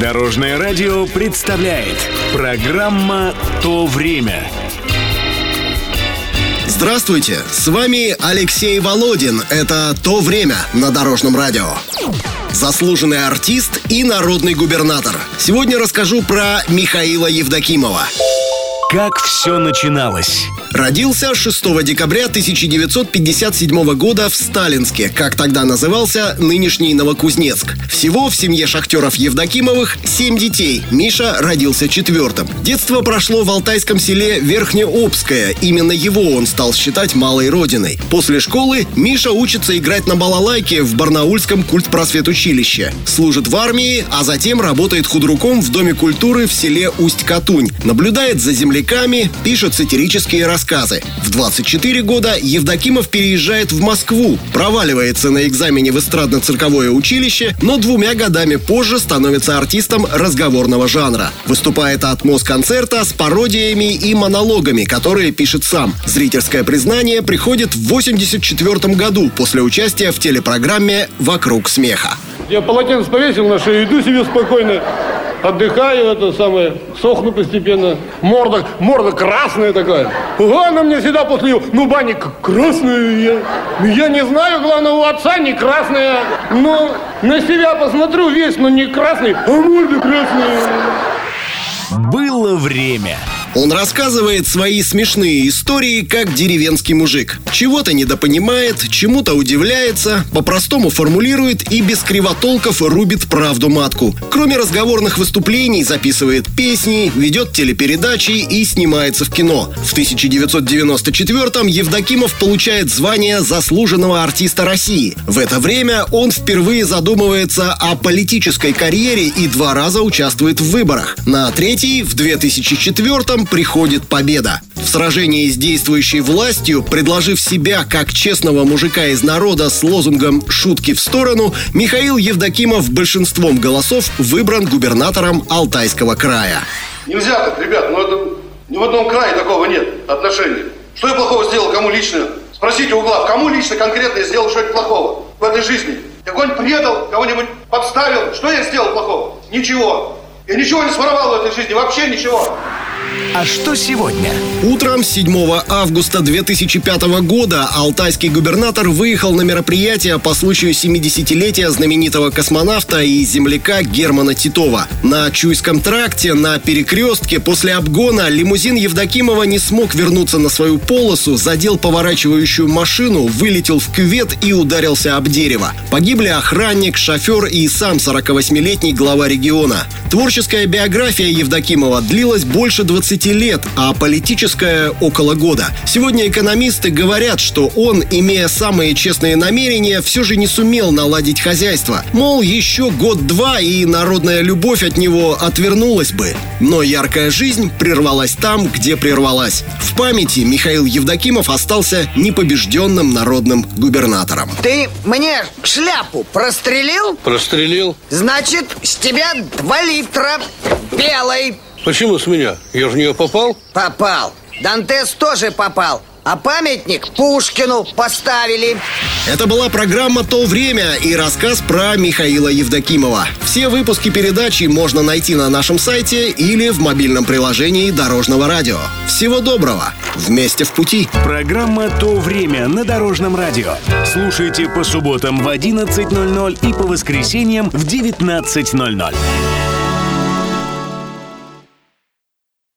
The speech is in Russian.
Дорожное радио представляет программа «То время». Здравствуйте, с вами Алексей Володин. Это «То время» на Дорожном радио. Заслуженный артист и народный губернатор. Сегодня расскажу про Михаила Евдокимова. Как все начиналось? Родился 6 декабря 1957 года в Сталинске, как тогда назывался нынешний Новокузнецк. Всего в семье шахтеров Евдокимовых 7 детей. Миша родился четвертым. Детство прошло в алтайском селе Верхнеобское. Именно его он стал считать малой родиной. После школы Миша учится играть на балалайке в Барнаульском культпросветучилище. Служит в армии, а затем работает худруком в Доме культуры в селе Усть-Катунь. Наблюдает за земляками, пишет сатирические рассказы рассказы. В 24 года Евдокимов переезжает в Москву, проваливается на экзамене в эстрадно-цирковое училище, но двумя годами позже становится артистом разговорного жанра. Выступает от Москонцерта с пародиями и монологами, которые пишет сам. Зрительское признание приходит в 84 году после участия в телепрограмме «Вокруг смеха». Я полотенце повесил на шею, иду себе спокойно отдыхаю, это самое, сохну постепенно. Морда, морда красная такая. Она мне всегда после, ну, бани красная. Я, я не знаю, главное, у отца не красная. Но на себя посмотрю весь, но не красный, а морда красная. Было время. Он рассказывает свои смешные истории, как деревенский мужик. Чего-то недопонимает, чему-то удивляется, по-простому формулирует и без кривотолков рубит правду матку. Кроме разговорных выступлений, записывает песни, ведет телепередачи и снимается в кино. В 1994-м Евдокимов получает звание заслуженного артиста России. В это время он впервые задумывается о политической карьере и два раза участвует в выборах. На третий, в 2004 м приходит победа. В сражении с действующей властью, предложив себя как честного мужика из народа с лозунгом «шутки в сторону», Михаил Евдокимов большинством голосов выбран губернатором Алтайского края. Нельзя так, ребят, но это ни в одном крае такого нет отношений. Что я плохого сделал, кому лично? Спросите у глав, кому лично конкретно я сделал что-нибудь плохого в этой жизни? Я кого-нибудь предал, кого-нибудь подставил? Что я сделал плохого? Ничего. Я ничего не своровал в этой жизни, вообще ничего. А что сегодня? Утром 7 августа 2005 года алтайский губернатор выехал на мероприятие по случаю 70-летия знаменитого космонавта и земляка Германа Титова. На Чуйском тракте на перекрестке после обгона лимузин Евдокимова не смог вернуться на свою полосу, задел поворачивающую машину, вылетел в кювет и ударился об дерево. Погибли охранник, шофер и сам 48-летний глава региона. Творческая биография Евдокимова длилась больше 20 лет, а политическая – около года. Сегодня экономисты говорят, что он, имея самые честные намерения, все же не сумел наладить хозяйство. Мол, еще год-два и народная любовь от него отвернулась бы. Но яркая жизнь прервалась там, где прервалась. В памяти Михаил Евдокимов остался непобежденным народным губернатором. Ты мне шляпу прострелил? Прострелил? Значит, с тебя два литра белой. Почему с меня? Я же в нее попал? Попал. Дантес тоже попал. А памятник Пушкину поставили. Это была программа «То время» и рассказ про Михаила Евдокимова. Все выпуски передачи можно найти на нашем сайте или в мобильном приложении Дорожного радио. Всего доброго! Вместе в пути! Программа «То время» на Дорожном радио. Слушайте по субботам в 11.00 и по воскресеньям в 19.00.